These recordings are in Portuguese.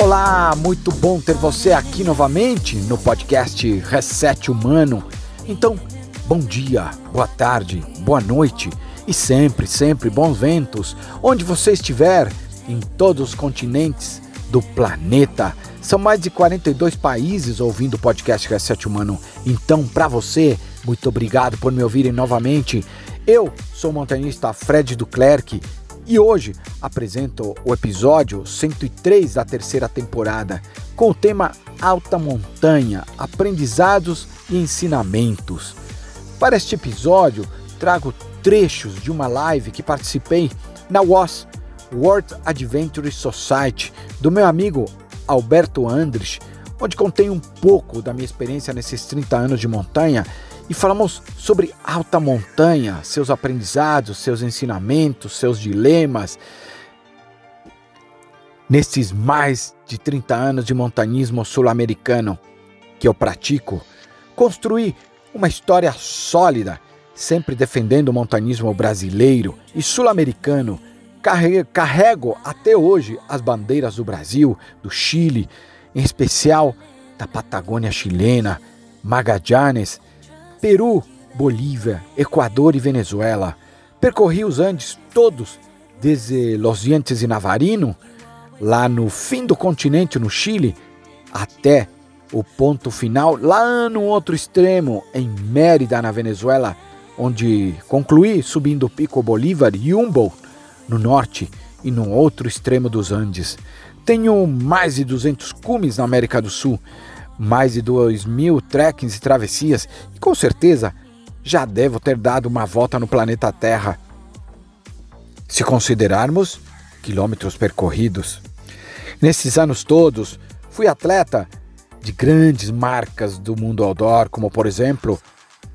Olá, muito bom ter você aqui novamente no podcast Reset Humano. Então, bom dia, boa tarde, boa noite e sempre, sempre bons ventos onde você estiver em todos os continentes do planeta. São mais de 42 países ouvindo o podcast Reset Humano. Então, para você, muito obrigado por me ouvirem novamente. Eu sou o montanhista Fred Duclerc e hoje apresento o episódio 103 da terceira temporada com o tema Alta Montanha, Aprendizados e Ensinamentos. Para este episódio, trago trechos de uma live que participei na WOS, World Adventure Society, do meu amigo Alberto Andres, onde contei um pouco da minha experiência nesses 30 anos de montanha e falamos sobre alta montanha, seus aprendizados, seus ensinamentos, seus dilemas. Nesses mais de 30 anos de montanismo sul-americano que eu pratico, construí uma história sólida, sempre defendendo o montanismo brasileiro e sul-americano. Carrego até hoje as bandeiras do Brasil, do Chile, em especial da Patagônia chilena, Magallanes Peru, Bolívia, Equador e Venezuela. Percorri os Andes todos, desde Los Dientes e Navarino, lá no fim do continente, no Chile, até o ponto final, lá no outro extremo, em Mérida, na Venezuela, onde concluí subindo o Pico Bolívar e Humboldt, no norte e no outro extremo dos Andes. Tenho mais de 200 cumes na América do Sul, mais de 2 mil trekkings e travessias e com certeza já devo ter dado uma volta no planeta Terra. Se considerarmos quilômetros percorridos. Nesses anos todos, fui atleta de grandes marcas do mundo outdoor, como por exemplo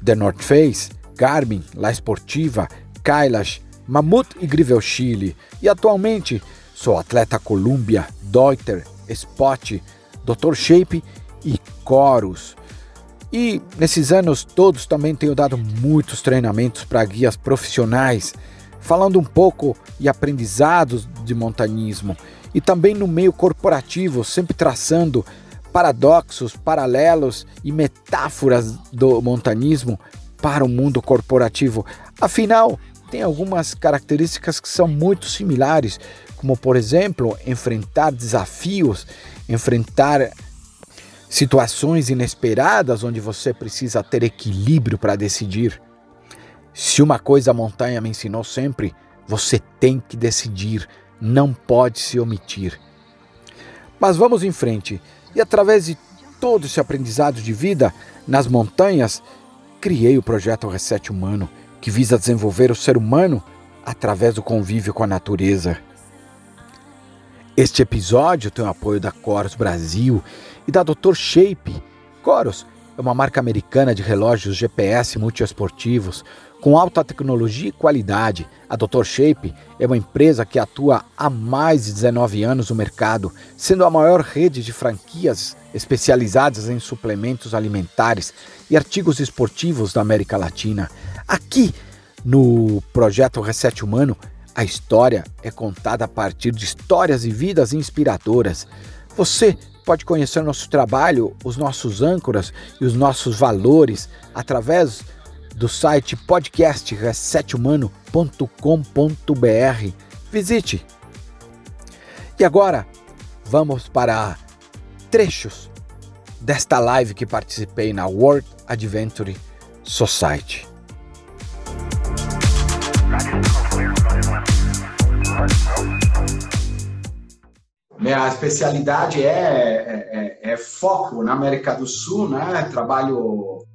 The North Face, Garmin, La Esportiva, Kailash, Mammoth e Grivel Chile. E atualmente sou atleta Columbia, Deuter, Spot, Dr. Shape e coros. E nesses anos todos também tenho dado muitos treinamentos para guias profissionais, falando um pouco e aprendizados de montanismo e também no meio corporativo, sempre traçando paradoxos, paralelos e metáforas do montanismo para o mundo corporativo. Afinal, tem algumas características que são muito similares, como por exemplo, enfrentar desafios, enfrentar situações inesperadas onde você precisa ter equilíbrio para decidir. Se uma coisa a montanha me ensinou sempre, você tem que decidir, não pode se omitir. Mas vamos em frente e através de todo esse aprendizado de vida nas montanhas, criei o projeto Reset Humano, que visa desenvolver o ser humano através do convívio com a natureza. Este episódio tem o apoio da Coros Brasil e da Dr. Shape. Coros é uma marca americana de relógios GPS multiesportivos com alta tecnologia e qualidade. A Dr. Shape é uma empresa que atua há mais de 19 anos no mercado, sendo a maior rede de franquias especializadas em suplementos alimentares e artigos esportivos da América Latina. Aqui no projeto Reset Humano, a história é contada a partir de histórias e vidas inspiradoras. Você pode conhecer nosso trabalho, os nossos âncoras e os nossos valores através do site podcastresethumano.com.br. Visite. E agora vamos para trechos desta live que participei na World Adventure Society. Minha especialidade é, é, é, é, foco na América do Sul, né? Trabalho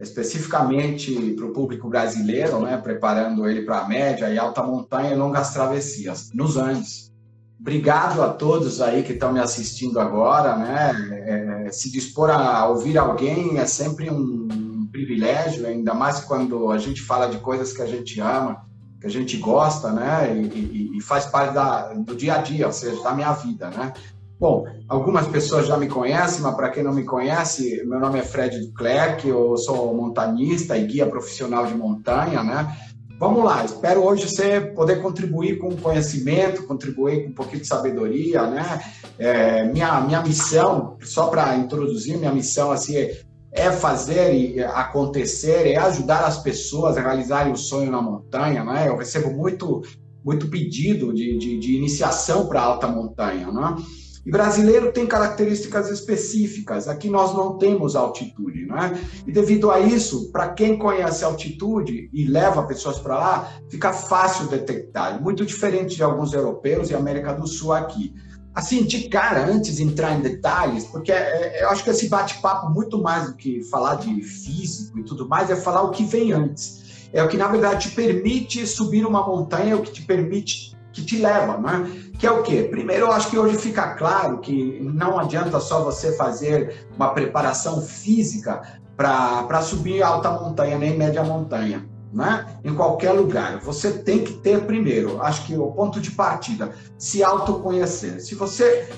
especificamente para o público brasileiro, né? Preparando ele para a média e alta montanha e longas travessias nos Andes. Obrigado a todos aí que estão me assistindo agora, né? É, se dispor a ouvir alguém é sempre um privilégio, ainda mais quando a gente fala de coisas que a gente ama que a gente gosta, né? E, e, e faz parte da, do dia a dia, ou seja, da minha vida, né? Bom, algumas pessoas já me conhecem, mas para quem não me conhece, meu nome é Fred Duclerc, eu sou montanista e guia profissional de montanha, né? Vamos lá, espero hoje você poder contribuir com conhecimento, contribuir com um pouquinho de sabedoria, né? É, minha, minha missão, só para introduzir, minha missão assim, é, é fazer acontecer, é ajudar as pessoas a realizarem o sonho na montanha, né? Eu recebo muito, muito pedido de, de, de iniciação para alta montanha, né? E brasileiro tem características específicas. Aqui nós não temos altitude, né? E devido a isso, para quem conhece altitude e leva pessoas para lá, fica fácil detectar. Muito diferente de alguns europeus e América do Sul aqui. Assim, de cara, antes de entrar em detalhes, porque é, é, eu acho que esse bate-papo, muito mais do que falar de físico e tudo mais, é falar o que vem antes. É o que, na verdade, te permite subir uma montanha, é o que te permite, que te leva, né? que é o quê? Primeiro, eu acho que hoje fica claro que não adianta só você fazer uma preparação física para subir alta montanha, nem média montanha. Né? Em qualquer lugar. Você tem que ter primeiro, acho que o ponto de partida, se autoconhecer. Se você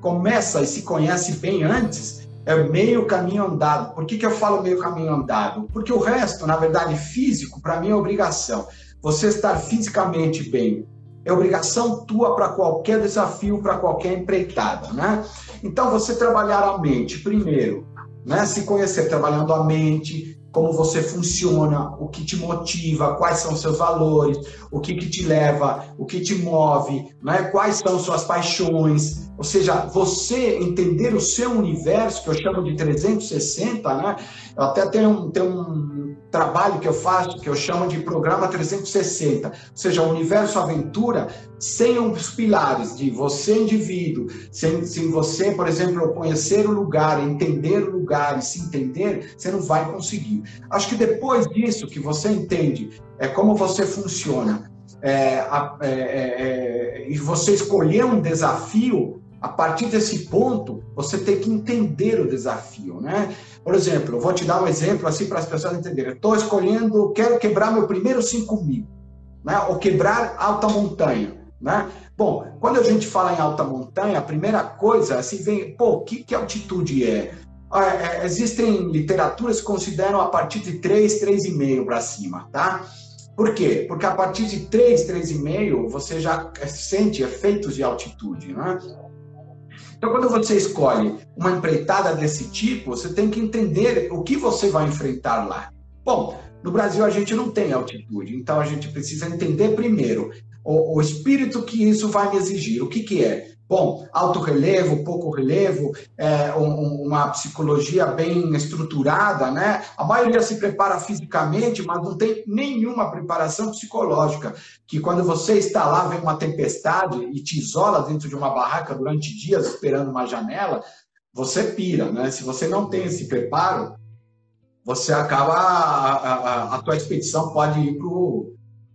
começa e se conhece bem antes, é meio caminho andado. Por que, que eu falo meio caminho andado? Porque o resto, na verdade, físico, para mim é obrigação. Você estar fisicamente bem é obrigação tua para qualquer desafio, para qualquer empreitada, né? Então, você trabalhar a mente primeiro, né? Se conhecer trabalhando a mente, como você funciona, o que te motiva, quais são seus valores, o que, que te leva, o que te move, né? quais são suas paixões. Ou seja, você entender o seu universo, que eu chamo de 360, né? Eu até tenho tenho um trabalho que eu faço que eu chamo de programa 360, ou seja, o universo aventura sem os pilares de você indivíduo, sem, sem você, por exemplo, conhecer o lugar, entender o lugar e se entender, você não vai conseguir. Acho que depois disso que você entende é como você funciona, é, é, é, é, e você escolher um desafio, a partir desse ponto, você tem que entender o desafio, né? Por exemplo, eu vou te dar um exemplo assim para as pessoas entenderem. Estou escolhendo, quero quebrar meu primeiro 5 mil, né? ou quebrar alta montanha. Né? Bom, quando a gente fala em alta montanha, a primeira coisa, assim, vem, pô, o que, que altitude é? Ah, é? Existem literaturas que consideram a partir de 3, 3,5 para cima, tá? Por quê? Porque a partir de 3, 3,5 você já sente efeitos de altitude, né? Então, quando você escolhe uma empreitada desse tipo, você tem que entender o que você vai enfrentar lá. Bom, no Brasil a gente não tem altitude, então a gente precisa entender primeiro o, o espírito que isso vai me exigir. O que, que é? Bom, alto relevo, pouco relevo, é, um, uma psicologia bem estruturada, né? A maioria se prepara fisicamente, mas não tem nenhuma preparação psicológica. Que quando você está lá, vem uma tempestade e te isola dentro de uma barraca durante dias esperando uma janela, você pira, né? Se você não tem esse preparo, você acaba a, a, a tua expedição pode ir para o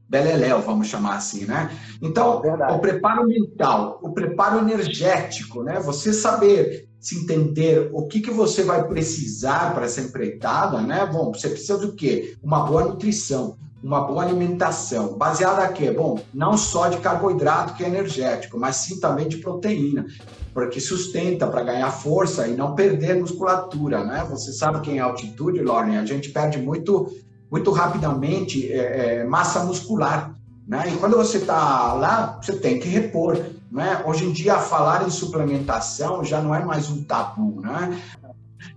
beleléu, vamos chamar assim, né? Então, Verdade. o preparo mental, o preparo energético, né? Você saber se entender o que, que você vai precisar para essa empreitada, né? Bom, você precisa do quê? Uma boa nutrição, uma boa alimentação, baseada a quê? Bom, não só de carboidrato que é energético, mas sim também de proteína, porque sustenta para ganhar força e não perder musculatura, né? Você sabe que em altitude, Lauren, a gente perde muito muito rapidamente é, é, massa muscular. Né? E quando você está lá, você tem que repor. Né? Hoje em dia, falar em suplementação já não é mais um tabu. Né?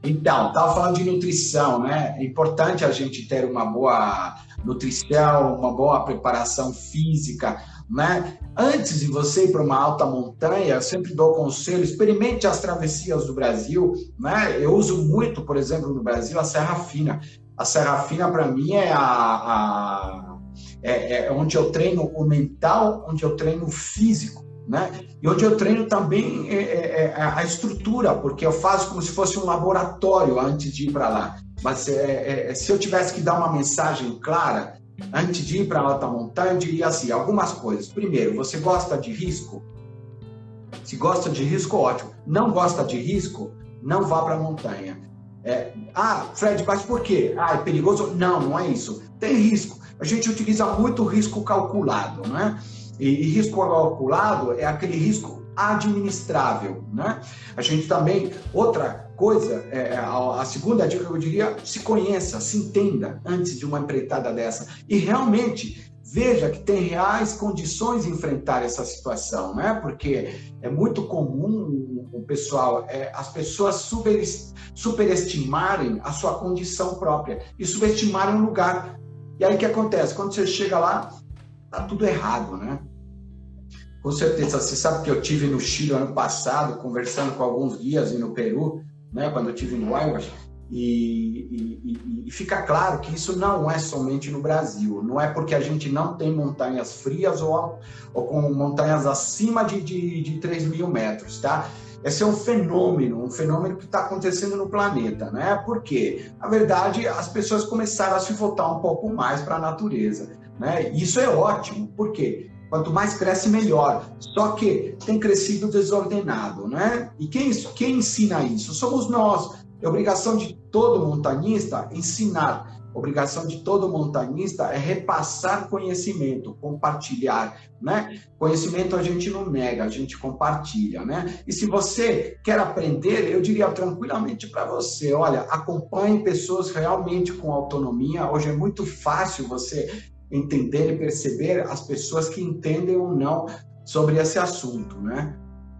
Então, estava falando de nutrição. Né? É importante a gente ter uma boa nutrição, uma boa preparação física. Né? Antes de você ir para uma alta montanha, eu sempre dou conselho, experimente as travessias do Brasil. Né? Eu uso muito, por exemplo, no Brasil, a Serra Fina a Serafina, para mim, é, a, a é, é, onde eu treino o mental, onde eu treino o físico. Né? E onde eu treino também é, é, é a estrutura, porque eu faço como se fosse um laboratório antes de ir para lá. Mas é, é, se eu tivesse que dar uma mensagem clara, antes de ir para a alta montanha, eu diria assim: algumas coisas. Primeiro, você gosta de risco? Se gosta de risco, ótimo. Não gosta de risco, não vá para a montanha. É, ah, Fred, mas por quê? Ah, é perigoso? Não, não é isso. Tem risco. A gente utiliza muito risco calculado, né? E, e risco calculado é aquele risco administrável, né? A gente também, outra coisa, é, a, a, segunda dica que eu diria, se conheça, se entenda antes de uma empreitada dessa e realmente veja que tem reais condições de enfrentar essa situação, né? Porque é muito comum o pessoal, é, as pessoas super, superestimarem a sua condição própria e subestimarem o lugar. E aí o que acontece? Quando você chega lá, tá tudo errado, né? Com certeza, você sabe que eu tive no Chile ano passado, conversando com alguns guias e no Peru, né? Quando eu tive no Ayahuasca e, e, e, fica claro que isso não é somente no Brasil, não é porque a gente não tem montanhas frias ou, ou com montanhas acima de, de, de 3 mil metros, tá? Esse é um fenômeno, um fenômeno que está acontecendo no planeta, né? Porque, na verdade, as pessoas começaram a se voltar um pouco mais para a natureza, né? Isso é ótimo, por quê? Quanto mais cresce, melhor. Só que tem crescido desordenado, né? E quem, quem ensina isso? Somos nós. É obrigação de todo montanista ensinar. Obrigação de todo montanista é repassar conhecimento, compartilhar, né? Conhecimento a gente não nega, a gente compartilha, né? E se você quer aprender, eu diria tranquilamente para você, olha, acompanhe pessoas realmente com autonomia. Hoje é muito fácil você entender e perceber as pessoas que entendem ou não sobre esse assunto, né?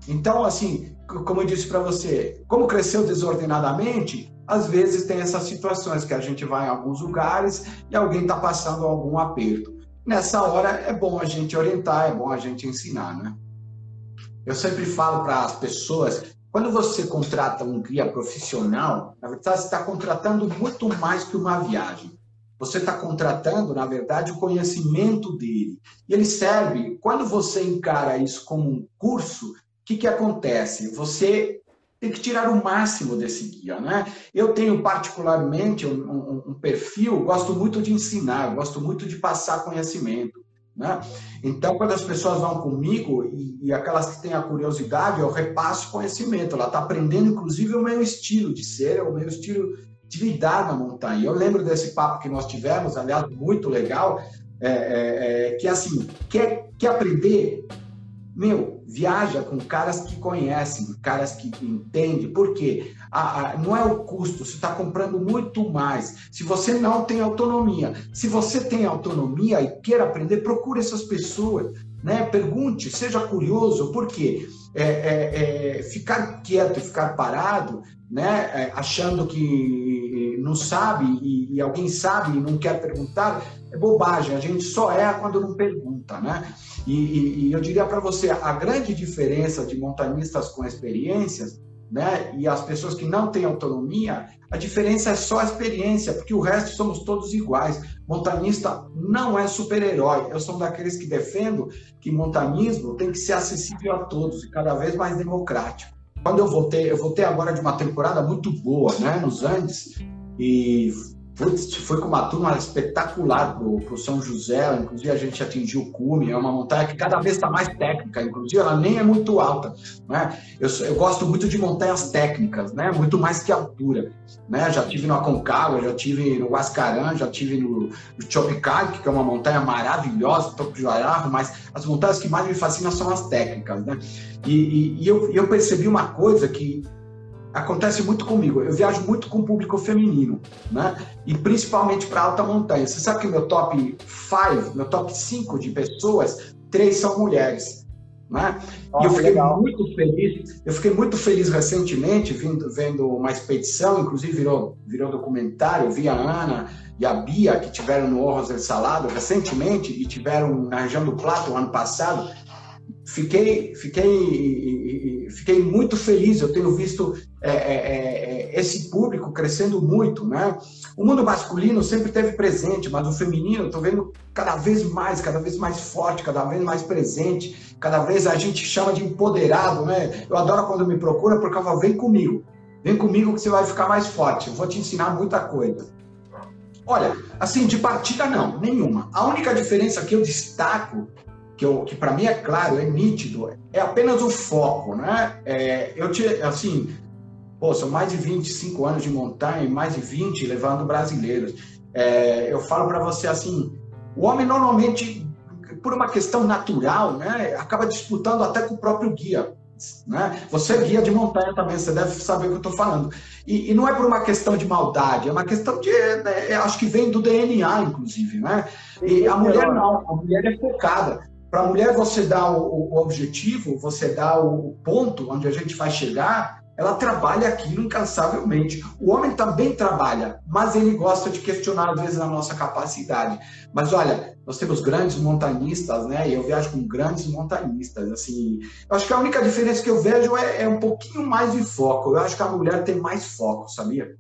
Então, assim, como eu disse para você, como cresceu desordenadamente, às vezes tem essas situações que a gente vai em alguns lugares e alguém está passando algum aperto. Nessa hora é bom a gente orientar, é bom a gente ensinar, né? Eu sempre falo para as pessoas, quando você contrata um guia profissional, na verdade você está contratando muito mais que uma viagem. Você está contratando, na verdade, o conhecimento dele. E ele serve, quando você encara isso como um curso, que, que acontece? Você tem que tirar o máximo desse guia, né? Eu tenho particularmente um, um, um perfil, gosto muito de ensinar, gosto muito de passar conhecimento, né? Então, quando as pessoas vão comigo e, e aquelas que têm a curiosidade, eu repasso conhecimento. Ela está aprendendo, inclusive, o meu estilo de ser, o meu estilo de lidar na montanha. Eu lembro desse papo que nós tivemos, aliás, muito legal, é, é, é, que assim, quer, quer aprender meu, viaja com caras que conhecem, caras que entendem, porque a, a, não é o custo, você está comprando muito mais. Se você não tem autonomia, se você tem autonomia e quer aprender, procure essas pessoas, né? Pergunte, seja curioso, porque é, é, é, ficar quieto, ficar parado, né? É, achando que não sabe e, e alguém sabe e não quer perguntar, é bobagem. A gente só é quando não pergunta, né? E, e, e eu diria para você, a grande diferença de montanistas com experiências né, e as pessoas que não têm autonomia, a diferença é só a experiência, porque o resto somos todos iguais. Montanista não é super-herói. Eu sou daqueles que defendo que montanismo tem que ser acessível a todos e cada vez mais democrático. Quando eu voltei, eu voltei agora de uma temporada muito boa, né, nos Andes, e Putz, foi com uma turma espetacular pro, pro São José, inclusive a gente atingiu o cume, é uma montanha que cada vez está mais técnica, inclusive ela nem é muito alta, né? Eu, eu gosto muito de montanhas técnicas, né? Muito mais que altura, né? Já tive no Aconcagua, já tive no Huascarán, já tive no, no Chopicard, que é uma montanha maravilhosa, Topo de Ararro, mas as montanhas que mais me fascinam são as técnicas, né? E, e, e eu, eu percebi uma coisa que acontece muito comigo. Eu viajo muito com o público feminino, né? E principalmente para alta montanha. Você sabe que meu top 5, meu top 5 de pessoas, três são mulheres. Né? e eu fiquei legal. muito feliz. Eu fiquei muito feliz recentemente vindo, vendo uma expedição, inclusive virou, virou documentário. Eu vi a Ana e a Bia que tiveram no Orros del Salado recentemente e tiveram na região do Plato ano passado fiquei, fiquei, fiquei muito feliz. Eu tenho visto é, é, é, esse público crescendo muito, né? O mundo masculino sempre teve presente, mas o feminino, estou vendo cada vez mais, cada vez mais forte, cada vez mais presente, cada vez a gente chama de empoderado, né? Eu adoro quando me procura porque eu falo, vem comigo, vem comigo que você vai ficar mais forte. Eu vou te ensinar muita coisa. Olha, assim, de partida não, nenhuma. A única diferença que eu destaco que, eu, que para mim é claro, é nítido, é apenas o foco, né? É, eu te, assim, pô, são mais de 25 anos de montanha mais de 20 levando brasileiros. É, eu falo para você assim, o homem normalmente, por uma questão natural, né, acaba disputando até com o próprio guia. Né? Você é guia de montanha também, você deve saber o que eu estou falando. E, e, não é por uma questão de maldade, é uma questão de. Né, acho que vem do DNA, inclusive. Né? E a mulher não, a mulher é focada. Para a mulher, você dá o, o, objetivo, você dá o ponto onde a gente vai chegar, ela trabalha aquilo incansavelmente. O homem também trabalha, mas ele gosta de questionar, às vezes, a nossa capacidade. Mas olha, nós temos grandes montanistas, né? Eu viajo com grandes montanistas. Assim, eu acho que a única diferença que eu vejo é, é um pouquinho mais de foco. Eu acho que a mulher tem mais foco, sabia?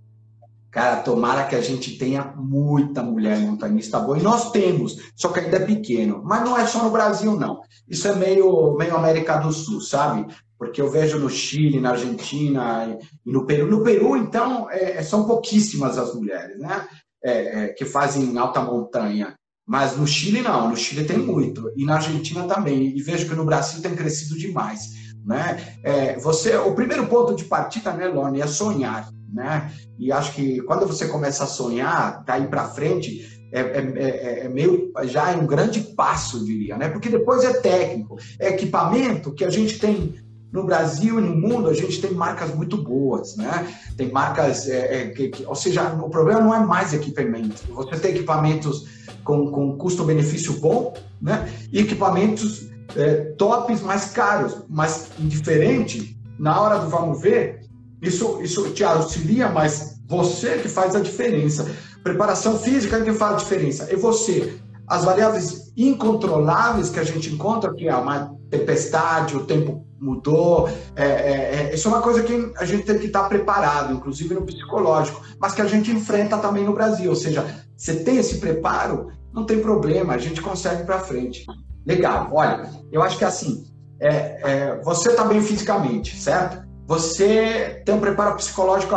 Cara, tomara que a gente tenha muita mulher montanista boa. E nós temos, só que ainda é pequeno. Mas não é só no Brasil, não. Isso é meio, meio América do Sul, sabe? Porque eu vejo no Chile, na Argentina e no Peru. No Peru, então, é, é são pouquíssimas as mulheres, né? É, é, que fazem alta montanha. Mas no Chile, não. No Chile tem muito. E na Argentina também. E vejo que no Brasil tem crescido demais. Né? É, você, o primeiro ponto de partida, né, Lorne, é sonhar né? E acho que quando você começa a sonhar, daí para frente, é, é, é, é, meio já é um grande passo, diria, né? Porque depois é técnico, é equipamento que a gente tem no Brasil e no mundo, a gente tem marcas muito boas, né? Tem marcas, é, é, que, que, ou seja, o problema não é mais equipamento. Você tem equipamentos com, com custo-benefício bom, né? E equipamentos é, tops mais caros, mas indiferente, na hora do vamos ver, isso, isso te auxilia, mas você que faz a diferença. Preparação física é que faz a diferença. É você. As variáveis incontroláveis que a gente encontra, que é uma tempestade, o tempo mudou, é, é, é, isso é uma coisa que a gente tem que estar preparado, inclusive no psicológico, mas que a gente enfrenta também no Brasil. Ou seja, você tem esse preparo, não tem problema, a gente consegue para frente. Legal, olha, eu acho que assim, é, é, você está bem fisicamente, certo? Você tem um preparo psicológico,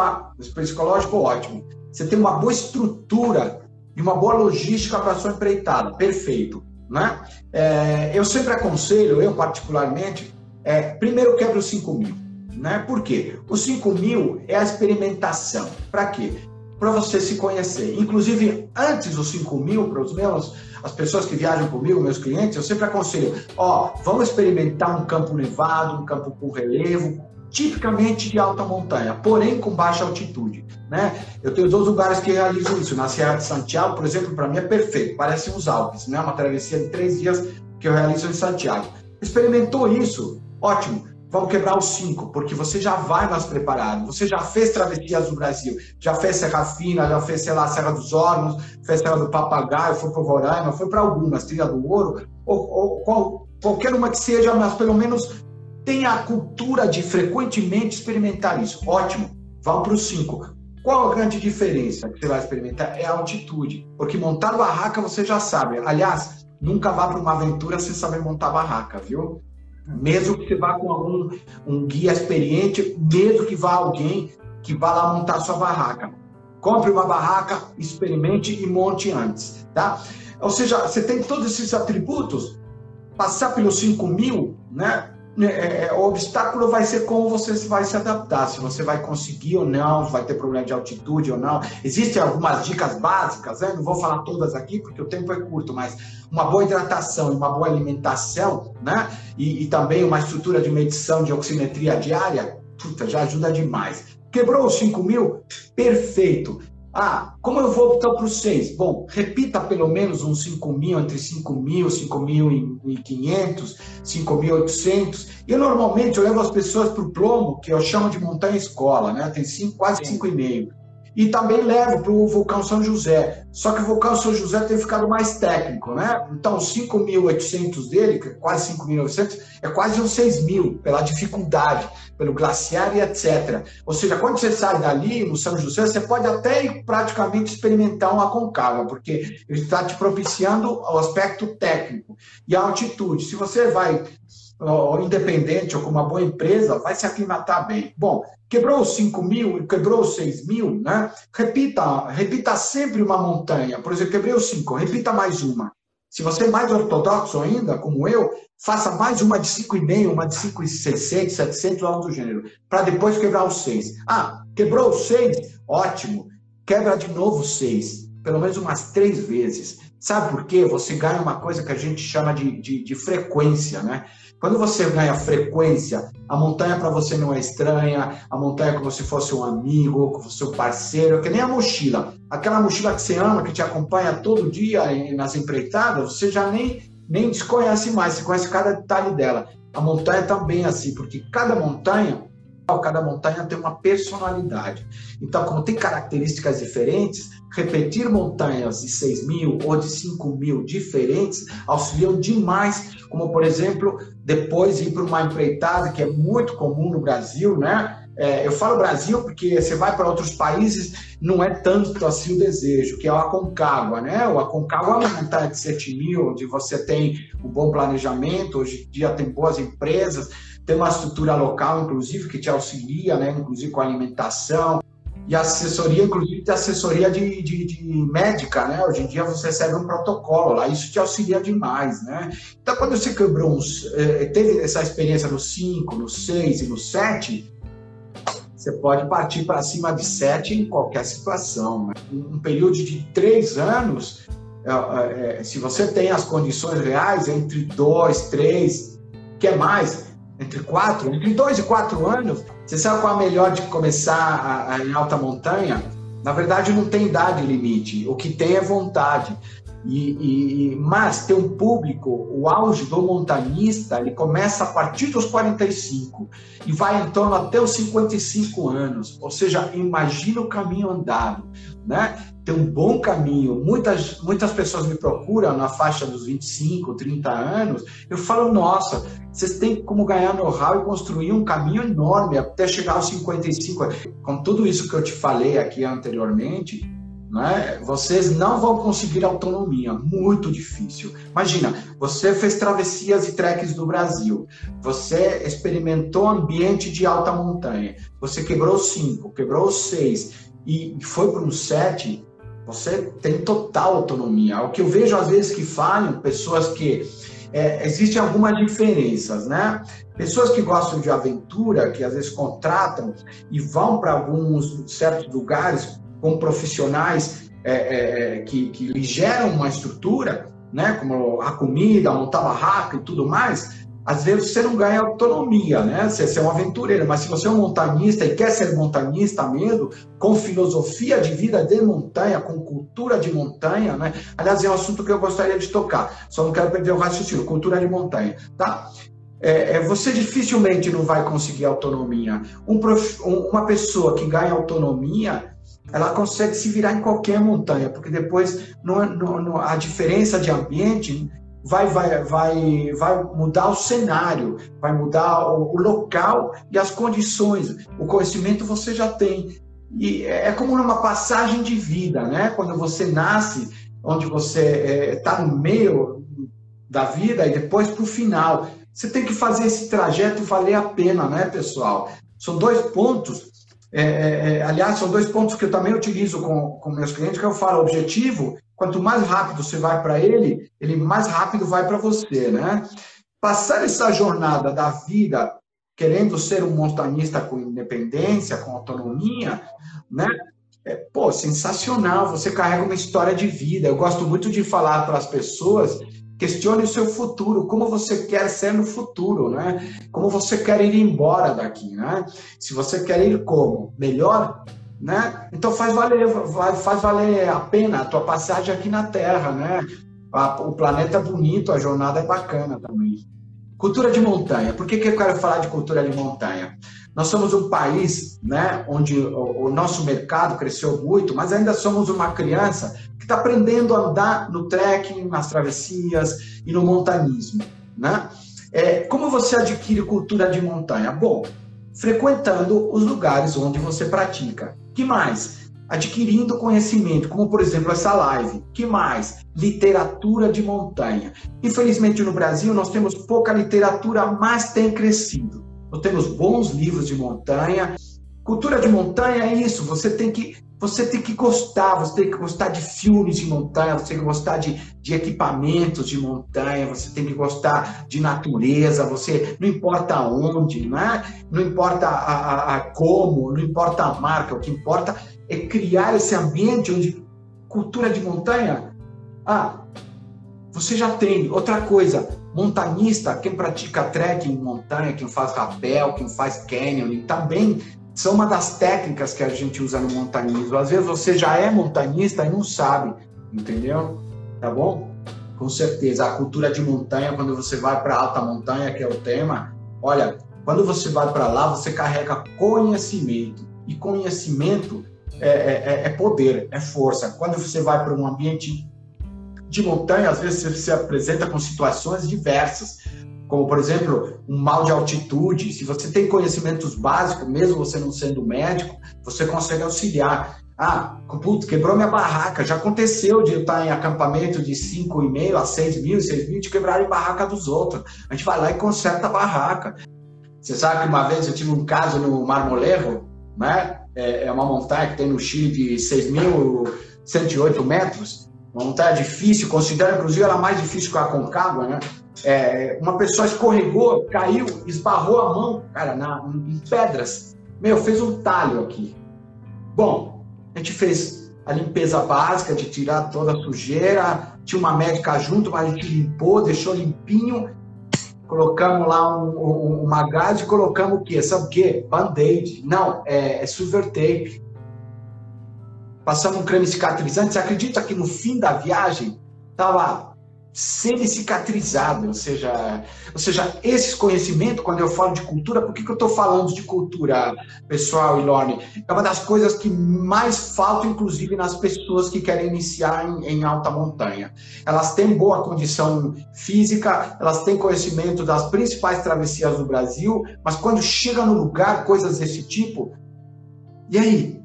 psicológico ótimo. Você tem uma boa estrutura e uma boa logística para a sua empreitada. Perfeito. Né? É, eu sempre aconselho, eu particularmente, é, primeiro quebra os 5 mil. Né? Por quê? Os 5 mil é a experimentação. Para quê? Para você se conhecer. Inclusive, antes dos 5 mil, para os meus, as pessoas que viajam comigo, meus clientes, eu sempre aconselho: ó, vamos experimentar um campo nevado, um campo com relevo, tipicamente de alta montanha, porém com baixa altitude. Né? Eu tenho dois lugares que realizam isso. Na Serra de Santiago, por exemplo, para mim é perfeito, parece os Alpes, né? uma travessia de três dias que eu realizo em Santiago. Experimentou isso? Ótimo. Vamos quebrar os cinco, porque você já vai mais preparado. Você já fez travessias do Brasil, já fez Serra Fina, já fez, sei lá, Serra dos Hornos, fez Serra do Papagaio, foi para Roraima, foi para algumas, Trilha do Ouro, ou, ou qual, qualquer uma que seja, mas pelo menos tenha a cultura de frequentemente experimentar isso. Ótimo, vamos para o 5. Qual a grande diferença que você vai experimentar? É a altitude. Porque montar barraca você já sabe. Aliás, nunca vá para uma aventura sem saber montar barraca, viu? Mesmo que você vá com algum um guia experiente, mesmo que vá alguém que vá lá montar sua barraca. Compre uma barraca, experimente e monte antes, tá? Ou seja, você tem todos esses atributos, passar pelos 5 mil, né? Né, é, é, o obstáculo vai ser como você vai se adaptar, se você vai conseguir ou não, vai ter problema de altitude ou não. Existem algumas dicas básicas, né? não vou falar todas aqui porque o tempo é curto, mas uma boa hidratação e uma boa alimentação, né? E, e também uma estrutura de medição de oximetria diária, puta, já ajuda demais. Quebrou os 5 mil? Perfeito. Ah, como eu vou optar para os seis? Bom, repita pelo menos uns 5 mil, entre 5 mil, 5.500, 5.800. E normalmente eu levo as pessoas para o plomo, que eu chamo de montanha escola, né? Tem cinco, quase 5,5. E também levo para o vulcão São José. Só que o vulcão São José tem ficado mais técnico, né? Então, os 5.800 dele, é quase 5.900, é quase uns 6 mil, pela dificuldade, pelo glaciar e etc. Ou seja, quando você sai dali, no São José, você pode até ir praticamente experimentar uma concava, porque ele está te propiciando o aspecto técnico e a altitude. Se você vai ou independente ou com uma boa empresa, vai se aclimatar bem. Bom, quebrou os 5 mil, quebrou os 6 mil, né? Repita, repita sempre uma montanha. Por exemplo, quebrei os 5, repita mais uma. Se você é mais ortodoxo ainda, como eu, faça mais uma de 5,5, uma de 5,600, 700, algo do gênero, para depois quebrar os 6. Ah, quebrou os 6? Ótimo. Quebra de novo 6, pelo menos umas três vezes. Sabe por quê? Você ganha uma coisa que a gente chama de, de, de frequência, né? Quando você ganha frequência, a montanha para você não é estranha, a montanha é como se fosse um amigo, como seu parceiro, que nem a mochila. Aquela mochila que você ama, que te acompanha todo dia nas empreitadas, você já nem, nem desconhece mais, você conhece cada detalhe dela. A montanha também é assim, porque cada montanha cada montanha tem uma personalidade. Então, como tem características diferentes, repetir montanhas de 6 mil ou de 5 mil diferentes auxiliam demais, como por exemplo, depois ir para uma empreitada que é muito comum no Brasil, né? É, eu falo Brasil porque você vai para outros países, não é tanto assim o desejo, que é o Aconcagua, né? O Aconcagua é uma montanha de 7 mil, onde você tem um bom planejamento, hoje em dia tem boas empresas, tem uma estrutura local, inclusive, que te auxilia, né? Inclusive com alimentação, e assessoria, inclusive, de assessoria de, de, de, médica, né? Hoje em dia você recebe um protocolo lá, isso te auxilia demais, né? Então, quando você quebrou uns, eh, teve essa experiência no 5, no 6 e no 7, você pode partir para cima de 7 em qualquer situação. Né? Um período de 3 anos, é, se você tem as condições reais, entre 2, 3, quer mais, entre 4, entre 2 e 4 anos, você sabe qual é a melhor de começar a, a, em alta montanha? Na verdade, não tem idade limite. O que tem é vontade. E, e, mas tem um público, o auge do montanista, ele começa a partir dos 45 e vai em torno até os 55 anos. Ou seja, imagina o caminho andado, né? Tem um bom caminho. Muitas, muitas pessoas me procuram na faixa dos 25, 30 anos. Eu falo, nossa, vocês têm como ganhar know-how e construir um caminho enorme até chegar aos 55. Com tudo isso que eu te falei aqui anteriormente, né, vocês não vão conseguir autonomia, muito difícil. Imagina, você fez travessias e treques do Brasil, você experimentou ambiente de alta montanha, você quebrou cinco, quebrou seis e foi para um sete, você tem total autonomia. O que eu vejo às vezes que falham, pessoas que é, existem algumas diferenças, né? Pessoas que gostam de aventura, que às vezes contratam e vão para alguns certos lugares com profissionais é, é, é, que, que lhe geram uma estrutura, né? Como a comida, montar barraca e tudo mais. Às vezes você não ganha autonomia, né? Você, você é um aventureiro, mas se você é um montanista e quer ser montanista mesmo, com filosofia de vida de montanha, com cultura de montanha, né? Aliás, é um assunto que eu gostaria de tocar, só não quero perder o raciocínio, cultura de montanha, tá? É, é, você dificilmente não vai conseguir autonomia. Um prof, um, uma pessoa que ganha autonomia, ela consegue se virar em qualquer montanha, porque depois no, a diferença de ambiente vai, vai, vai, vai mudar o cenário, vai mudar o, o local e as condições. O conhecimento você já tem. E é como numa passagem de vida, né? Quando você nasce, onde você está é, no meio da vida e depois para o final. Você tem que fazer esse trajeto valer a pena, né, pessoal? São dois pontos. É, é, é aliás, são dois pontos que eu também utilizo com, com meus clientes, que eu falo objetivo Quanto mais rápido você vai para ele, ele mais rápido vai para você, né? Passar essa jornada da vida querendo ser um montanhista com independência, com autonomia, né? É, pô, sensacional. Você carrega uma história de vida. Eu gosto muito de falar para as pessoas questione o seu futuro, como você quer ser no futuro, né? Como você quer ir embora daqui, né? Se você quer ir como? Melhor? Né? Então faz valer, faz valer a pena a tua passagem aqui na Terra, né? O planeta é bonito, a jornada é bacana também. Cultura de montanha. Por que, que eu quero falar de cultura de montanha? Nós somos um país, né, onde o, nosso mercado cresceu muito, mas ainda somos uma criança que está aprendendo a andar no trekking, nas travessias e no montanismo, né? É, como você adquire cultura de montanha? Bom, frequentando os lugares onde você pratica. Que mais? Adquirindo conhecimento, como por exemplo essa live. Que mais? Literatura de montanha. Infelizmente no Brasil nós temos pouca literatura, mas tem crescido. Nós temos bons livros de montanha. Cultura de montanha é isso, você tem que você tem que gostar, você tem que gostar de filmes de montanha, você tem que gostar de, de equipamentos de montanha, você tem que gostar de natureza, você não importa onde, né? não importa a, a, a como, não importa a marca, o que importa é criar esse ambiente onde cultura de montanha, ah, você já tem. Outra coisa, montanhista, quem pratica trekking em montanha, quem faz rapel, quem faz canyoning, também são uma das técnicas que a gente usa no montanhismo. Às vezes você já é montanhista e não sabe, entendeu? Tá bom? Com certeza. A cultura de montanha, quando você vai para alta montanha, que é o tema, olha, quando você vai para lá, você carrega conhecimento. E conhecimento é, é, é, é poder, é força. Quando você vai para um ambiente de montanha, às vezes você se apresenta com situações diversas como por exemplo um mal de altitude. Se você tem conhecimentos básicos, mesmo você não sendo médico, você consegue auxiliar. Ah, putz, quebrou minha barraca. Já aconteceu de eu estar em acampamento de 5,5 a 6 mil, 6 mil, de quebrar a barraca dos outros. A gente vai lá e conserta a barraca. Você sabe que uma vez eu tive um caso no Marmolejo, né? É, é uma montanha que tem no Chile de 6.108 metros. Uma montanha difícil, considero inclusive ela mais difícil que a Concagua, né? É, uma pessoa escorregou, caiu, esbarrou a mão, cara, na, em pedras. Meu, fez um talho aqui. Bom, a gente fez a limpeza básica de tirar toda a sujeira. Tinha uma médica junto, mas a gente limpou, deixou limpinho. Colocamos lá um, um, uma colocamos o quê? Sabe o quê? Band-aid. Não, é, é silver tape. Passamos um creme cicatrizante. Você acredita que no fim da viagem tava semi-cicatrizado, ou seja, ou seja, esses conhecimentos, quando eu falo de cultura, por que, que eu estou falando de cultura, pessoal e? É uma das coisas que mais falta, inclusive, nas pessoas que querem iniciar em, em, alta montanha. Elas têm boa condição física, elas têm conhecimento das principais travessias do Brasil, mas quando chega no lugar, coisas desse tipo, e aí?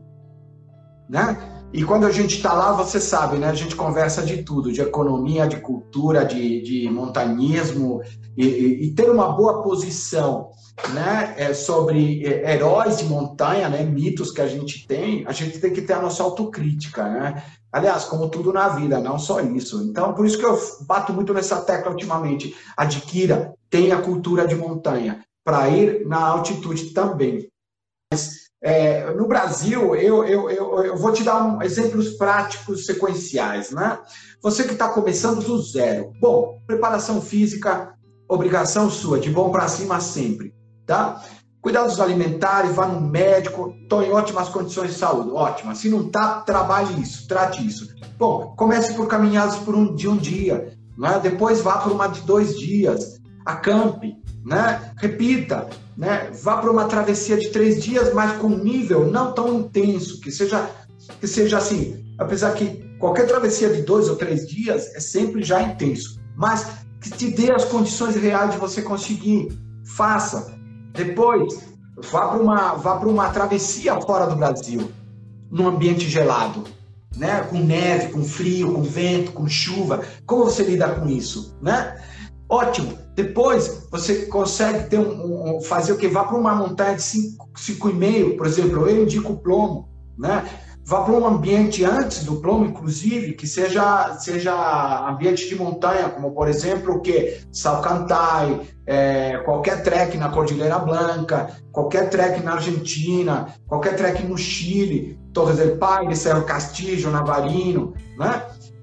Né? E quando a gente está lá, você sabe, né? A gente conversa de tudo, de economia, de cultura, de, de montanhismo, e, e, e ter uma boa posição né, é, sobre é, heróis de montanha, né, mitos que a gente tem, a gente tem que ter a nossa autocrítica, né? Aliás, como tudo na vida, não só isso. Então, por isso que eu bato muito nessa tecla ultimamente. Adquira, tenha cultura de montanha, para ir na altitude também. É, no Brasil, eu, eu, eu, eu, vou te dar um, exemplos práticos sequenciais. Né? Você que está começando do zero. Bom, preparação física, obrigação sua, de bom para cima sempre. Tá? Cuidados alimentares, vá no médico, estou em ótimas condições de saúde. Ótima. Se não está, trabalhe isso, trate isso. Bom, comece por caminhadas por um, de um dia. Né? Depois vá por uma de dois dias. Acampe, né? Repita, né? Vá para uma travessia de três dias, mas com um nível não tão intenso, que seja, que seja assim, apesar que qualquer travessia de dois ou três dias é sempre já intenso, mas que te dê as condições reais de você conseguir, faça. Depois, vá para uma, vá para uma travessia fora do Brasil, num ambiente gelado, né? Com neve, com frio, com vento, com chuva. Como você lida com isso, né? Ótimo. Depois você consegue ter um, um fazer o que? Vá para uma montanha de 5,5, por exemplo, eu indico o plomo, né? Vá para um ambiente antes do plomo, inclusive, que seja, seja ambiente de montanha, como por exemplo o que? Salcantay, é, qualquer trek na Cordilheira Blanca, qualquer trek na Argentina, qualquer trek no Chile, Torres del Paine, Cerro Castillo, Navarino, né?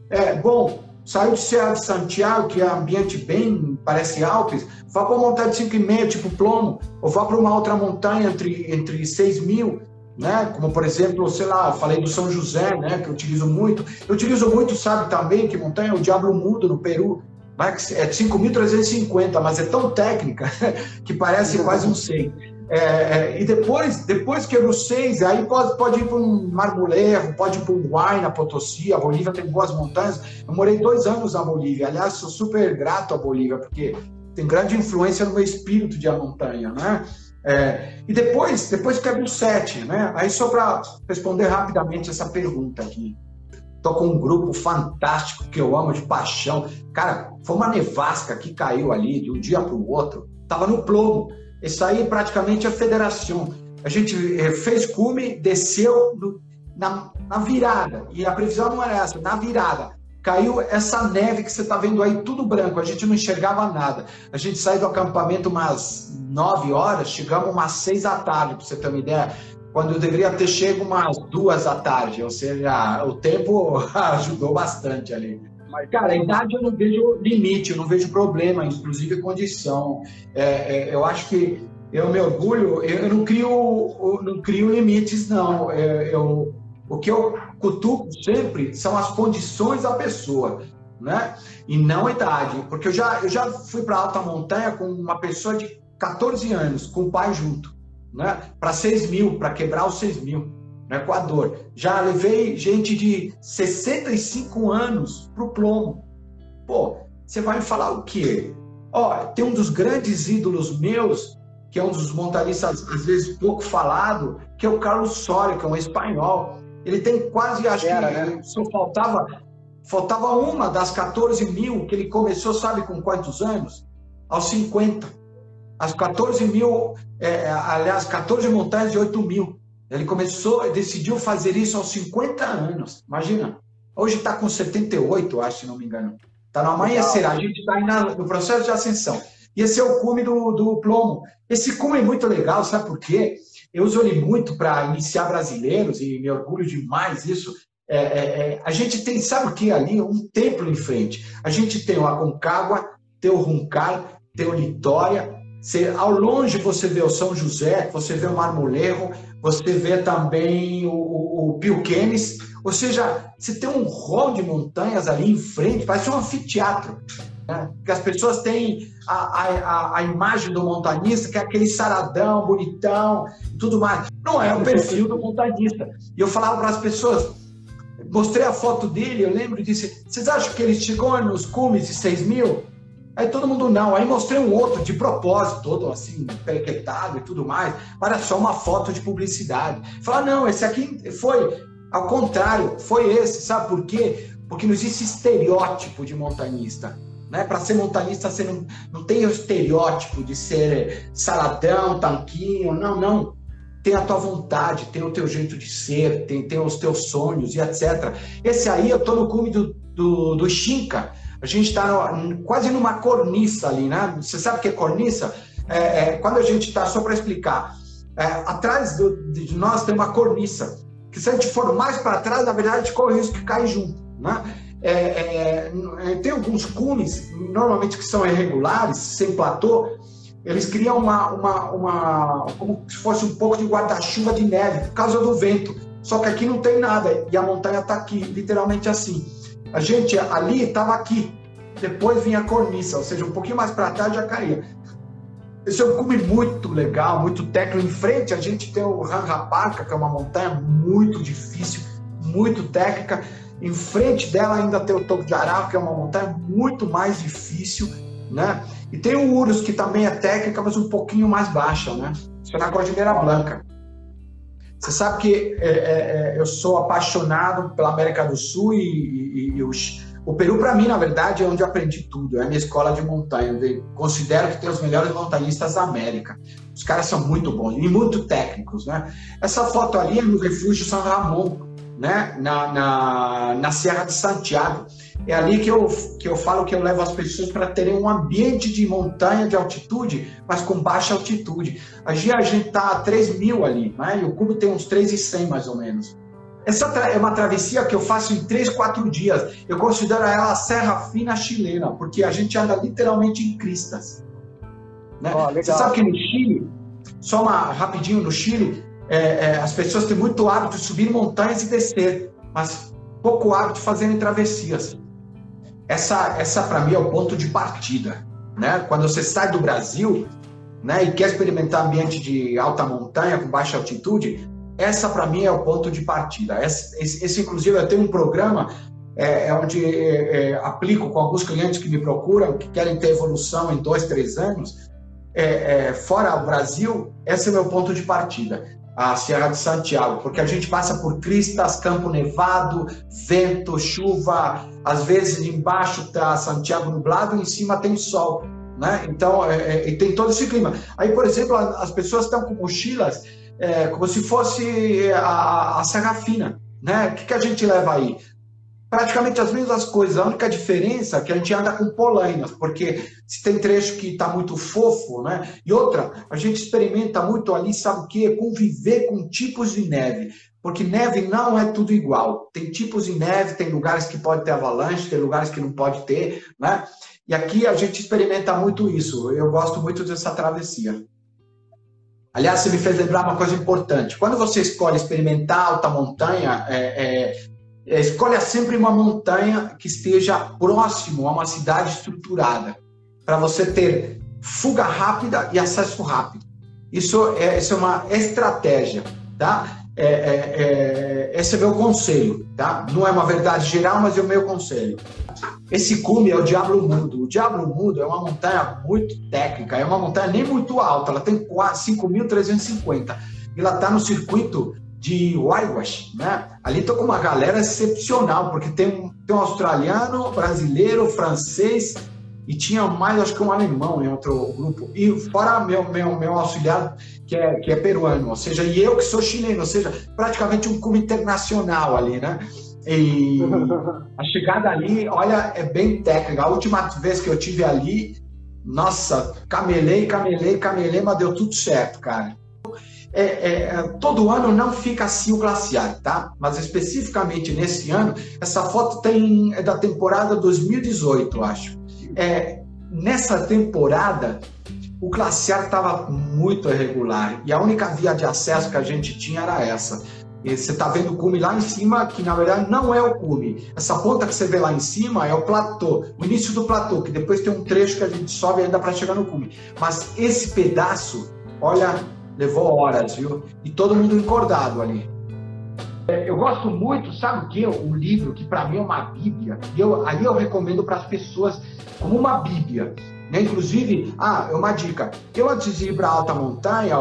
É, bom, Saiu de Serra de Santiago, que é ambiente bem, parece Alpes, vá para uma montanha de 5,5, tipo Plomo, ou vá para uma outra montanha entre, entre 6 mil, né? Como, por exemplo, sei lá, falei do São José, né? Que eu utilizo muito. Eu utilizo muito, sabe também, que montanha é o Diablo Mudo, no Peru. É de 5.350, mas é tão técnica que parece quase um 100. É, é, e depois, depois que vocês, aí pode, pode ir para um Marmolejo, pode ir para um Huayna, Potosí, a Bolívia tem boas montanhas. Eu morei dois anos na Bolívia, aliás, sou super grato à Bolívia, porque tem grande influência no meu espírito de a montanha, né? É, e depois, depois que é o sete, né? Aí só para responder rapidamente essa pergunta aqui. Tô com um grupo fantástico que eu amo de paixão. Cara, foi uma nevasca que caiu ali de um dia para o outro. Tava no plomo. Isso aí praticamente é federação. A gente eh, fez cume, desceu no, na, na, virada, e a previsão não era essa, na virada. Caiu essa neve que você está vendo aí, tudo branco, a gente não enxergava nada. A gente saiu do acampamento umas 9 horas, chegamos umas 6 da tarde, para você ter uma ideia, quando eu deveria ter chego umas duas da tarde, ou seja, o tempo ajudou bastante ali. Cara, a idade eu não vejo limite, eu não vejo problema, inclusive condição. É, é, eu acho que eu me orgulho, eu não crio, não crio limites, não. É, eu, o que eu cutuco sempre são as condições da pessoa, né? E não a idade. Porque eu já, eu já fui para alta montanha com uma pessoa de 14 anos, com o pai junto, né? Para 6 mil, para quebrar os 6 mil no Equador. Já levei gente de 65 anos para o plomo. Pô, você vai me falar o quê? Ó, tem um dos grandes ídolos meus, que é um dos montanistas, às vezes, pouco falado, que é o Carlos Soria, que é um espanhol. Ele tem quase, acho Era, que né? só faltava, faltava uma das 14 mil que ele começou, sabe com quantos anos? Aos 50. As 14 mil, é, aliás, 14 montanhas de 8 mil. Ele começou, decidiu fazer isso aos 50 anos. Imagina. Hoje está com 78, acho, se não me engano. Está no amanhecer. A gente está no processo de ascensão. E esse é o cume do, do plomo. Esse cume é muito legal, sabe por quê? Eu uso ele muito para iniciar brasileiros e me orgulho demais disso. É, é, é, a gente tem, sabe o que ali? Um templo em frente. A gente tem o Aconcagua, tem o Runcar, tem o Litória. Você, ao longe você vê o São José, você vê o Marmolejo, você vê também o, o, o ou seja, você tem um rol de montanhas ali em frente, parece um anfiteatro. Né? Que as pessoas têm a, a, a, imagem do montanista, que é aquele saradão, bonitão tudo mais. Não é o perfil do montanista. E eu falava para as pessoas, mostrei a foto dele, eu lembro e disse: vocês acham que ele chegou nos cumes de 6 mil? Aí todo mundo não. Aí mostrei um outro de propósito, todo assim, perequetado e tudo mais, para só uma foto de publicidade. Falar, não, esse aqui foi, ao contrário, foi esse, sabe por quê? Porque não existe estereótipo de montanista. Né? Para ser montanista, você não, não tem o estereótipo de ser saladão, tanquinho, não, não. Tem a tua vontade, tem o teu jeito de ser, tem, tem os teus sonhos e etc. Esse aí, eu tô no cume do, do, do Shinka, a gente está quase numa corniça ali, né? Você sabe o que é corniça? É, é, quando a gente está, só para explicar, é, atrás do, de nós tem uma corniça, que se a gente for mais para trás, na verdade, corre o risco de cair junto, né? É, é, é, tem alguns cumes, normalmente que são irregulares, sem platô, eles criam uma, uma, uma como se fosse um pouco de guarda-chuva de neve, por causa do vento. Só que aqui não tem nada, e a montanha está aqui, literalmente assim. A gente ali estava aqui, depois vinha a corniça, ou seja, um pouquinho mais para trás já caía. Esse é um cume muito legal, muito técnico. Em frente a gente tem o Ranrapaca, que é uma montanha muito difícil, muito técnica. Em frente dela ainda tem o Toco de Arau, que é uma montanha muito mais difícil, né? E tem o Urus, que também é técnica, mas um pouquinho mais baixa, né? Isso é na Cordilheira Blanca. Você sabe que é, é, é, eu sou apaixonado pela América do Sul e, e, e os, o Peru, para mim, na verdade, é onde eu aprendi tudo. É a minha escola de montanha. Eu considero que tem os melhores montanhistas da América. Os caras são muito bons e muito técnicos, né? Essa foto ali é no Refúgio São Ramon, né? Na, na, na Serra de Santiago. É ali que eu, que eu falo que eu levo as pessoas para terem um ambiente de montanha, de altitude, mas com baixa altitude. A gente está a 3 mil ali, né? e o cubo tem uns 3,100 mais ou menos. Essa é uma travessia que eu faço em 3, 4 dias. Eu considero ela a Serra Fina chilena, porque a gente anda literalmente em cristas. Né? Oh, Você sabe que no Chile, só uma rapidinho, no Chile, é, é, as pessoas têm muito hábito de subir montanhas e descer, mas pouco hábito fazerem travessias. Essa, essa para mim é o ponto de partida, né? Quando você sai do Brasil, né, e quer experimentar ambiente de alta montanha com baixa altitude, essa para mim é o ponto de partida. Esse, esse, esse inclusive, eu tenho um programa é, é onde é, é, aplico com alguns clientes que me procuram, que querem ter evolução em dois, três anos, é, é, fora o Brasil, esse é o meu ponto de partida a Serra de Santiago, porque a gente passa por cristas, campo nevado, vento, chuva, às vezes embaixo está Santiago nublado, em cima tem sol, né? Então, é, é, tem todo esse clima. Aí, por exemplo, as pessoas estão com mochilas é, como se fosse a, a Serra Fina, né? O que, que a gente leva aí? Praticamente as mesmas coisas. A única diferença é que a gente anda com polainas, porque se tem trecho que está muito fofo, né? E outra, a gente experimenta muito ali, sabe o quê? Conviver com tipos de neve. Porque neve não é tudo igual. Tem tipos de neve, tem lugares que pode ter avalanche, tem lugares que não pode ter, né? E aqui a gente experimenta muito isso. Eu gosto muito dessa travessia. Aliás, você me fez lembrar uma coisa importante. Quando você escolhe experimentar alta montanha, é, é, é, escolha sempre uma montanha que esteja próximo a uma cidade estruturada, para você ter fuga rápida e acesso rápido. Isso é, isso é uma estratégia, tá? É, é, é, esse é meu conselho, tá? Não é uma verdade geral, mas é o meu conselho. Esse cume é o Diablo Mudo. O Diablo Mudo é uma montanha muito técnica, é uma montanha nem muito alta, ela tem 5.350 e ela está no circuito de Waiwash, né? Ali estou com uma galera excepcional, porque tem um, tem um australiano, brasileiro, francês e tinha mais, acho que um alemão em outro grupo. E fora meu, meu, meu auxiliar, que é, que é peruano, ou seja, e eu que sou chileno, ou seja, praticamente um clube internacional ali, né? E a chegada ali, olha, é bem técnica. A última vez que eu tive ali, nossa, camelei, camelei, camelei, mas deu tudo certo, cara é, é, todo ano não fica assim o glaciar, tá? Mas especificamente nesse ano, essa foto tem é da temporada 2018, acho. É, nessa temporada, o glaciar estava muito irregular e a única via de acesso que a gente tinha era essa. E você está vendo o cume lá em cima, que na verdade não é o cume. Essa ponta que você vê lá em cima é o platô, o início do platô, que depois tem um trecho que a gente sobe ainda para chegar no cume. Mas esse pedaço, olha, levou horas, viu? E todo mundo encordado ali. É, eu gosto muito, sabe o que? Um livro que para mim é uma bíblia. E eu, aí eu recomendo para as pessoas como uma bíblia. Né? Inclusive, ah, é uma dica. Eu antes de ir para alta montanha,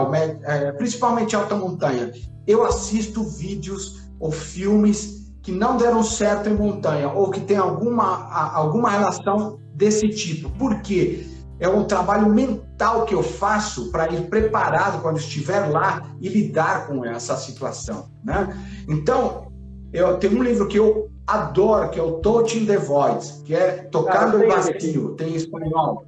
é, principalmente alta montanha, eu assisto vídeos ou filmes que não deram certo em montanha ou que tem alguma, alguma relação desse tipo. Por quê? é um trabalho mental que eu faço para ir preparado quando estiver lá e lidar com essa situação, né? Então, eu tenho um livro que eu adoro, que é o Touching the Void, que é Tocando o Vazio, tem em espanhol.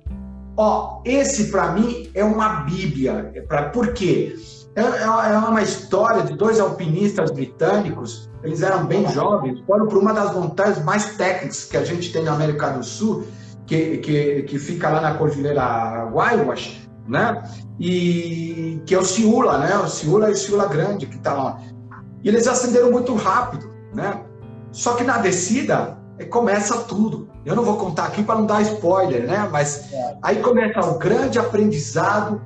Ó, esse para mim é uma bíblia. É pra, por quê? É, é, é uma história de dois alpinistas britânicos, eles eram bem jovens, foram para uma das montanhas mais técnicas que a gente tem na América do Sul, que, que, que fica lá na Cordilheira Guaymas, né? E que é o Ciúla, né? O Ciúla e o Ciúla Grande que está lá. E eles acenderam muito rápido, né? Só que na descida é, começa tudo. Eu não vou contar aqui para não dar spoiler, né? Mas é. aí começa o grande aprendizado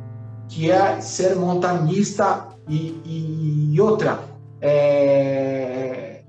que é ser montanista e, e outra é,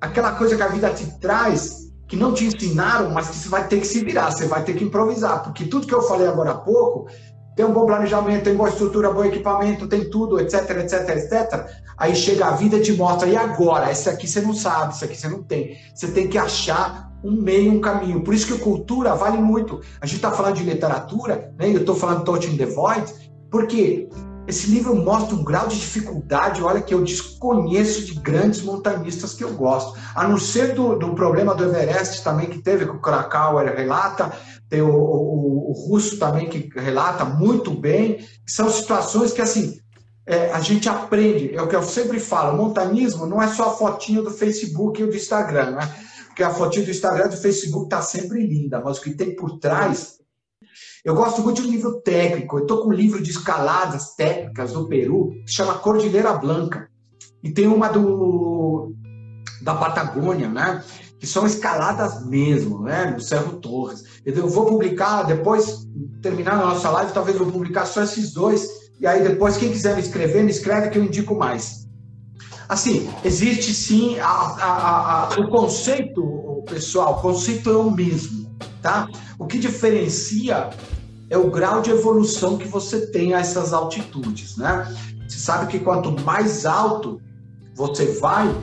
aquela coisa que a vida te traz que não te ensinaram, mas que você vai ter que se virar, você vai ter que improvisar, porque tudo que eu falei agora há pouco tem um bom planejamento, tem boa estrutura, bom equipamento, tem tudo, etc, etc, etc. Aí chega a vida e te mostra, e agora? Esse aqui você não sabe, esse aqui você não tem. Você tem que achar um meio, um caminho. Por isso que cultura vale muito. A gente está falando de literatura, né? eu estou falando Touching the Void, porque esse livro mostra um grau de dificuldade, olha, que eu desconheço de grandes montanhistas que eu gosto. A não ser do, do problema do Everest também que teve, que o Krakauer relata, tem o, o, o russo também que relata muito bem. São situações que, assim, é, a gente aprende. É o que eu sempre falo, montanismo não é só a fotinho do Facebook e do Instagram, né? Porque a fotinho do Instagram e do Facebook está sempre linda, mas o que tem por trás eu gosto muito de um livro técnico. Eu estou com um livro de escaladas técnicas do Peru, que chama Cordilheira Blanca. E tem uma do da Patagônia, né? Que são escaladas mesmo, né? No Cerro Torres. Eu vou publicar, depois, terminar a nossa live, talvez vou publicar só esses dois. E aí depois, quem quiser me escrever, me escreve que eu indico mais. Assim, existe sim a, a, a, o conceito, pessoal, o conceito é o mesmo, tá? O que diferencia é o grau de evolução que você tem a essas altitudes, né? Você sabe que quanto mais alto você vai,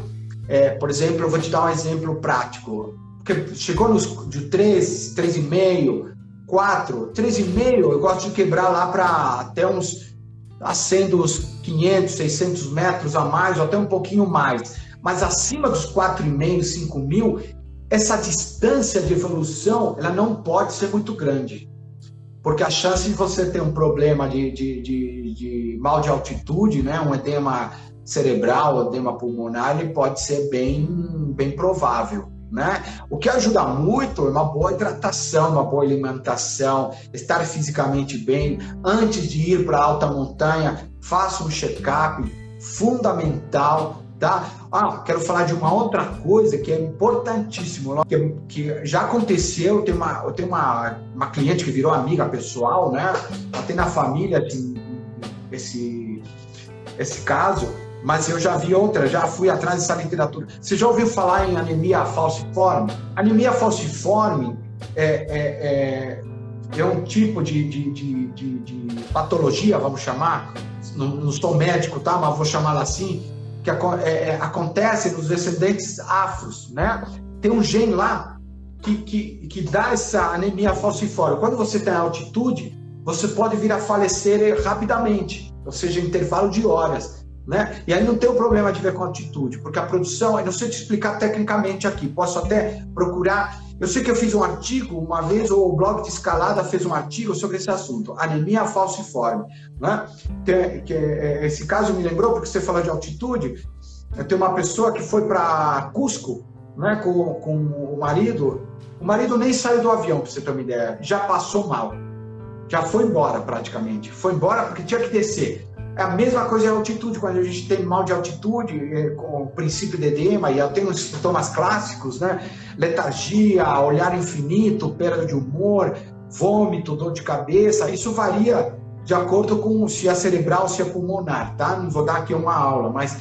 é, por exemplo, eu vou te dar um exemplo prático. Porque chegou nos de 3, 3,5, 4, 3,5, eu gosto de quebrar lá para até uns acendo os 500, 600 metros a mais, ou até um pouquinho mais. Mas acima dos 4,5, 5 mil, essa distância de evolução ela não pode ser muito grande. Porque a chance de você ter um problema de, de, de, de mal de altitude, né, um edema cerebral, edema pulmonar, ele pode ser bem, bem provável. Né? O que ajuda muito é uma boa hidratação, uma boa alimentação, estar fisicamente bem. Antes de ir para alta montanha, faça um check-up fundamental Tá? Ah, quero falar de uma outra coisa que é importantíssimo, que, que já aconteceu, eu tenho, uma, eu tenho uma, uma cliente que virou amiga pessoal, né? Ela tem na família assim, esse, esse caso, mas eu já vi outra, já fui atrás dessa literatura. Você já ouviu falar em anemia falciforme? Anemia falciforme é, é, é, é um tipo de, de, de, de, patologia, vamos chamar, não, não sou médico, tá? Mas vou chamá-la assim, que é, é, acontece nos descendentes afros, né? Tem um gene lá que, que, que dá essa anemia falciforme. Quando você tem altitude, você pode vir a falecer rapidamente, ou seja, intervalo de horas. Né? E aí não tem o problema de ver com altitude, porque a produção, eu não sei te explicar tecnicamente aqui, posso até procurar. Eu sei que eu fiz um artigo uma vez, ou o blog de escalada fez um artigo sobre esse assunto, anemia falciforme. Né? Que, é, esse caso me lembrou, porque você falou de altitude. Tenho uma pessoa que foi para Cusco né, com, com o marido. O marido nem saiu do avião, para você ter uma ideia, já passou mal. Já foi embora praticamente. Foi embora porque tinha que descer a mesma coisa em altitude, quando a gente tem mal de altitude, é, com o princípio de edema, e tem os sintomas clássicos, né? Letargia, olhar infinito, perda de humor, vômito, dor de cabeça, isso varia de acordo com se é cerebral, se é pulmonar, tá? Não vou dar aqui uma aula, mas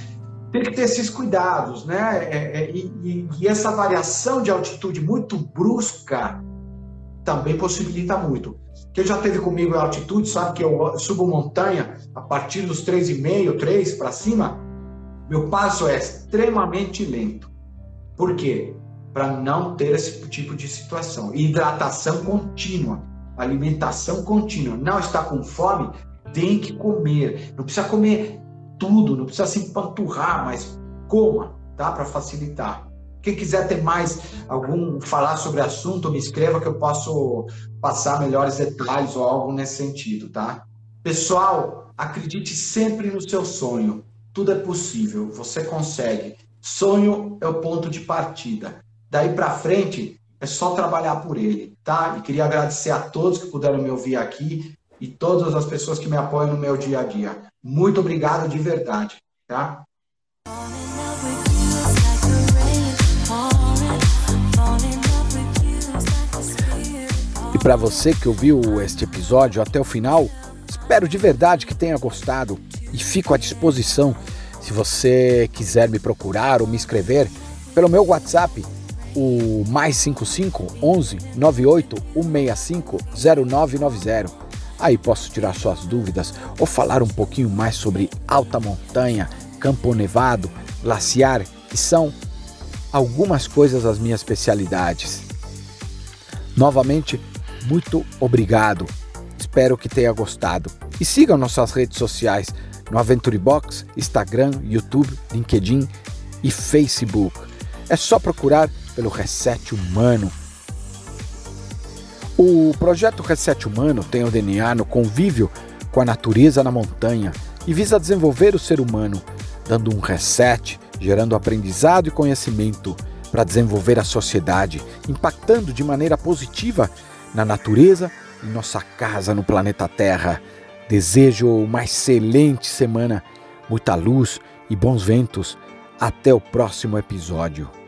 tem que ter esses cuidados, né? É, é, e, e, essa variação de altitude muito brusca também possibilita muito. Quem já teve comigo em altitude sabe que eu subo montanha a partir dos 3,5, 3 para cima, meu passo é extremamente lento. Por quê? Para não ter esse tipo de situação. Hidratação contínua, alimentação contínua. Não está com fome, tem que comer. Não precisa comer tudo, não precisa se empanturrar, mas coma, tá? Para facilitar. Quem quiser ter mais algum falar sobre assunto, me escreva que eu posso passar melhores detalhes ou algo nesse sentido, tá? Pessoal, acredite sempre no seu sonho. Tudo é possível, você consegue. Sonho é o ponto de partida. Daí para frente é só trabalhar por ele, tá? E queria agradecer a todos que puderam me ouvir aqui e todas as pessoas que me apoiam no meu dia a dia. Muito obrigado de verdade, tá? Para você que ouviu este episódio até o final, espero de verdade que tenha gostado e fico à disposição se você quiser me procurar ou me escrever pelo meu WhatsApp, o mais 55 11 98 165 0990. Aí posso tirar suas dúvidas ou falar um pouquinho mais sobre alta montanha, campo nevado, glaciar, que são algumas coisas das minhas especialidades. Novamente, muito obrigado. Espero que tenha gostado. E sigam nossas redes sociais no Aventure Box, Instagram, YouTube, LinkedIn e Facebook. É só procurar pelo Reset Humano. O projeto Reset Humano tem o DNA no convívio com a natureza na montanha e visa desenvolver o ser humano, dando um reset, gerando aprendizado e conhecimento para desenvolver a sociedade, impactando de maneira positiva na natureza e nossa casa no planeta Terra. Desejo uma excelente semana, muita luz e bons ventos. Até o próximo episódio.